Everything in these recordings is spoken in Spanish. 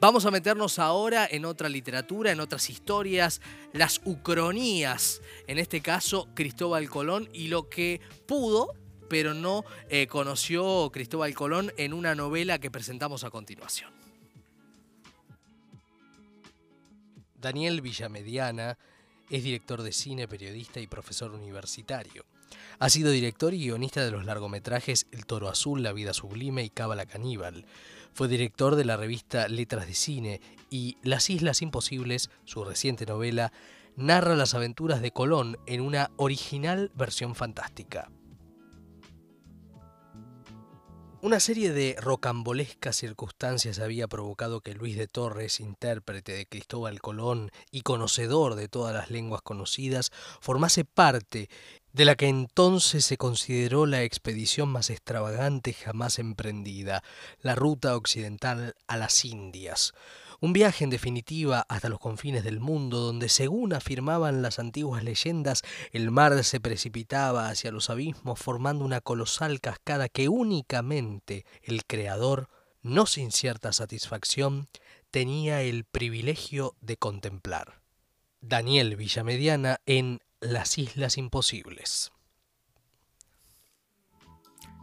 Vamos a meternos ahora en otra literatura, en otras historias, las ucronías, en este caso Cristóbal Colón y lo que pudo, pero no eh, conoció Cristóbal Colón en una novela que presentamos a continuación. Daniel Villamediana es director de cine, periodista y profesor universitario. Ha sido director y guionista de los largometrajes El Toro Azul, La Vida Sublime y Cábala Caníbal. Fue director de la revista Letras de Cine y Las Islas Imposibles, su reciente novela, narra las aventuras de Colón en una original versión fantástica. Una serie de rocambolescas circunstancias había provocado que Luis de Torres, intérprete de Cristóbal Colón y conocedor de todas las lenguas conocidas, formase parte de la que entonces se consideró la expedición más extravagante jamás emprendida, la ruta occidental a las Indias. Un viaje en definitiva hasta los confines del mundo, donde según afirmaban las antiguas leyendas, el mar se precipitaba hacia los abismos formando una colosal cascada que únicamente el Creador, no sin cierta satisfacción, tenía el privilegio de contemplar. Daniel Villamediana en las Islas Imposibles.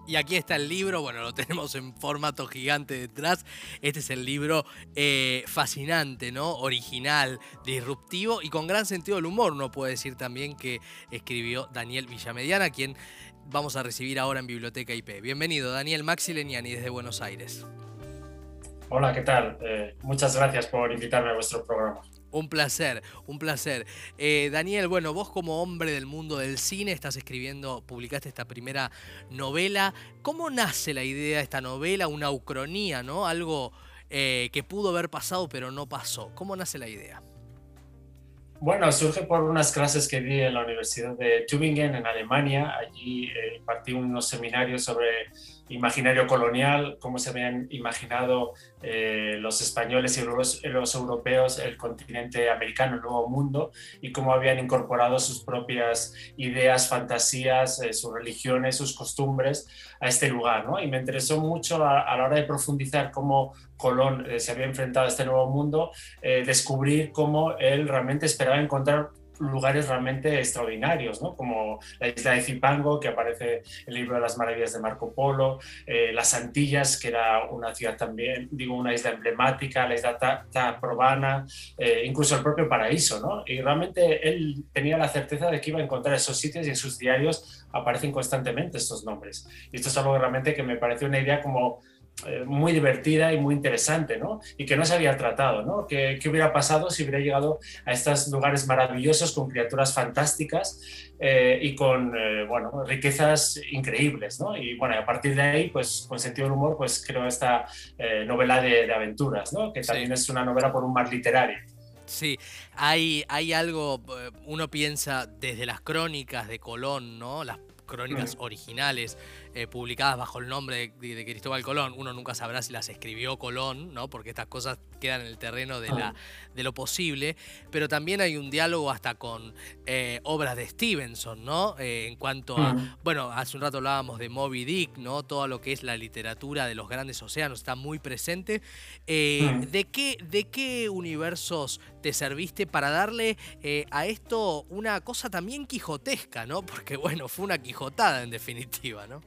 Y aquí está el libro, bueno, lo tenemos en formato gigante detrás. Este es el libro eh, fascinante, ¿no? Original, disruptivo y con gran sentido del humor, uno puede decir también que escribió Daniel Villamediana, quien vamos a recibir ahora en Biblioteca IP. Bienvenido, Daniel Maxi Leniani desde Buenos Aires. Hola, ¿qué tal? Eh, muchas gracias por invitarme a vuestro programa. Un placer, un placer. Eh, Daniel, bueno, vos como hombre del mundo del cine estás escribiendo, publicaste esta primera novela. ¿Cómo nace la idea de esta novela? Una ucronía, ¿no? Algo eh, que pudo haber pasado pero no pasó. ¿Cómo nace la idea? Bueno, surge por unas clases que di en la Universidad de Tübingen, en Alemania. Allí eh, impartí unos seminarios sobre imaginario colonial, cómo se habían imaginado eh, los españoles y los, europeos el continente americano, el nuevo mundo, y cómo habían incorporado sus propias ideas, fantasías, eh, sus religiones, sus costumbres a este lugar. ¿no? Y me interesó mucho a, la hora de profundizar cómo Colón eh, se había enfrentado a este nuevo mundo, descubrir cómo él realmente esperaba encontrar lugares realmente extraordinarios, ¿no? como la isla de Zipango, que aparece en el libro de las maravillas de Marco Polo, eh, las Antillas, que era una ciudad también, digo, una isla emblemática, la isla Taprobana, eh, incluso el propio paraíso. ¿no? Y realmente él tenía la certeza de que iba a encontrar esos sitios y en sus diarios aparecen constantemente estos nombres. Y esto es algo realmente que me pareció una idea como eh, muy divertida y muy interesante, ¿no? Y que no se había tratado, ¿no? ¿Qué, hubiera pasado si hubiera llegado a estos lugares maravillosos con criaturas fantásticas eh, y con, eh, bueno, riquezas increíbles, ¿no? Y bueno, a partir de ahí, pues con sentido del humor, pues creo esta novela de, aventuras, ¿no? Que también es una novela por un mar literario. Sí, hay, hay algo, uno piensa desde las crónicas de Colón, ¿no? Las crónicas originales eh, publicadas bajo el nombre de, Cristóbal Colón. Uno nunca sabrá si las escribió Colón, ¿no? Porque estas cosas quedan en el terreno de, la, de lo posible. Pero también hay un diálogo hasta con eh, obras de Stevenson, ¿no? Eh, en cuanto a. Bueno, hace un rato hablábamos de Moby Dick, ¿no? Todo lo que es la literatura de los grandes océanos está muy presente. ¿de, qué, ¿De qué universos te serviste para darle a esto una cosa también quijotesca, ¿no? Porque, bueno, fue una quijotada en definitiva, ¿no?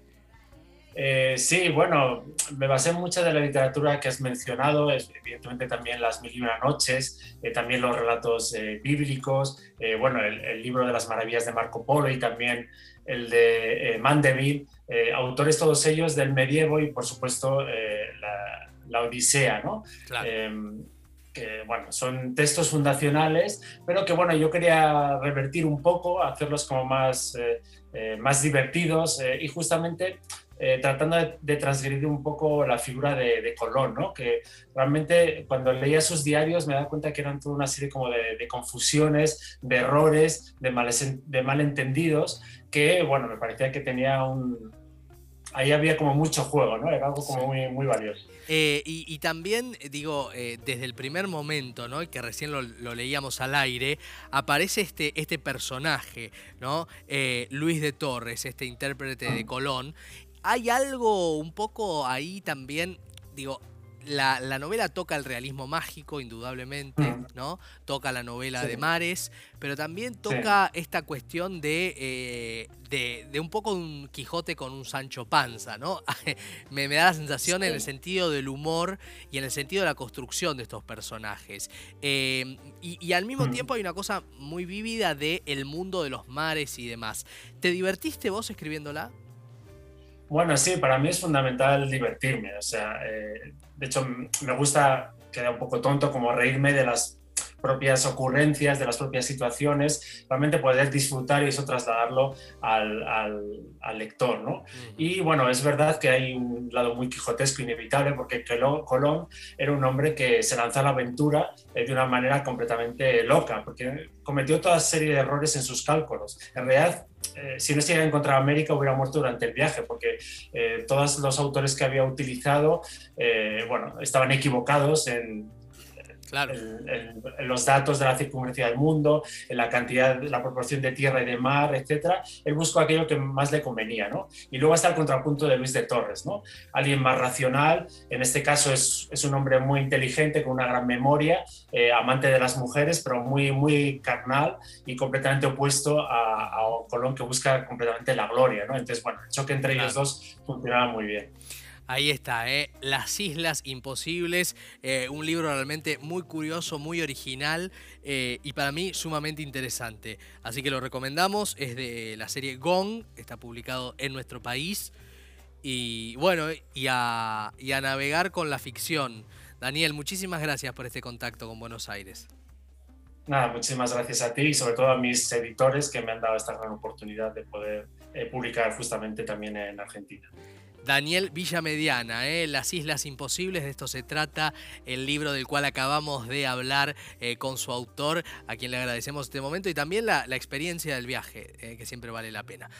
Eh, sí, bueno, me basé en mucha de la literatura que has mencionado, evidentemente también las Mil y una Noches, eh, también los relatos eh, bíblicos, bueno, el, libro de las maravillas de Marco Polo y también el de Mandeville, autores todos ellos del medievo y por supuesto la, Odisea, ¿no? Em, que bueno, son textos fundacionales, pero que bueno, yo quería revertir un poco, hacerlos como más, más divertidos y justamente eh, tratando de, transgredir un poco la figura de, Colón, ¿no? que realmente cuando leía sus diarios me da cuenta que eran toda una serie como de, confusiones, de errores, de, de malentendidos, que bueno, me parecía que tenía un... Ahí había como mucho juego, ¿no? Era algo como muy, muy valioso. Eh, y, también, digo, eh, desde el primer momento, ¿no? Que recién lo, leíamos al aire, aparece este, este personaje, ¿no? Luis de Torres, este intérprete de ah. Colón, hay algo un poco ahí también, digo, la, novela toca el realismo mágico, indudablemente, mm. ¿no? Toca la novela de mares, pero también toca esta cuestión eh, de, de, un poco un Quijote con un Sancho Panza, ¿no? me, da la sensación en el sentido del humor y en el sentido de la construcción de estos personajes. Eh, y, al mismo mm. tiempo hay una cosa muy vívida de el mundo de los mares y demás. ¿Te divertiste vos escribiéndola? Bueno, sí, para mí es fundamental divertirme. O sea, eh, de hecho, me gusta, queda un poco tonto, como reírme de las propias ocurrencias, de las propias situaciones, realmente poder disfrutar y eso trasladarlo al, al, lector. ¿no? Y bueno, es verdad que hay un lado muy quijotesco inevitable porque Colón era un hombre que se lanzó a la aventura eh, de una manera completamente loca, porque cometió toda serie de errores en sus cálculos. En realidad, eh, si no se hubiera encontrado América, hubiera muerto durante el viaje, porque eh, todos los autores que había utilizado, bueno, estaban equivocados en en, los datos de la circunferencia del mundo, la cantidad, la proporción de tierra y de mar, etcétera. Él buscó aquello que más le convenía, ¿no? Y luego está el contrapunto de Luis de Torres, ¿no? Alguien más racional, en este caso es, es un hombre muy inteligente, con una gran memoria, eh, amante de las mujeres, pero muy, muy carnal y completamente opuesto a, a Colón, que busca completamente la gloria, ¿no? Entonces, bueno, el choque entre ellos dos funcionaba muy bien. Ahí está, ¿eh? Las Islas Imposibles, eh, un libro realmente muy curioso, muy original eh, y para mí sumamente interesante. Así que lo recomendamos, es de la serie Gong, está publicado en nuestro país. Y bueno, y a, y a navegar con la ficción. Daniel, muchísimas gracias por este contacto con Buenos Aires. Nada, muchísimas gracias a ti y sobre todo a mis editores que me han dado esta gran oportunidad de poder eh, publicar justamente también en Argentina. Daniel Villamediana, ¿eh? Las Islas Imposibles, de esto se trata, el libro del cual acabamos de hablar eh, con su autor, a quien le agradecemos este momento, y también la, experiencia del viaje, eh, que siempre vale la pena.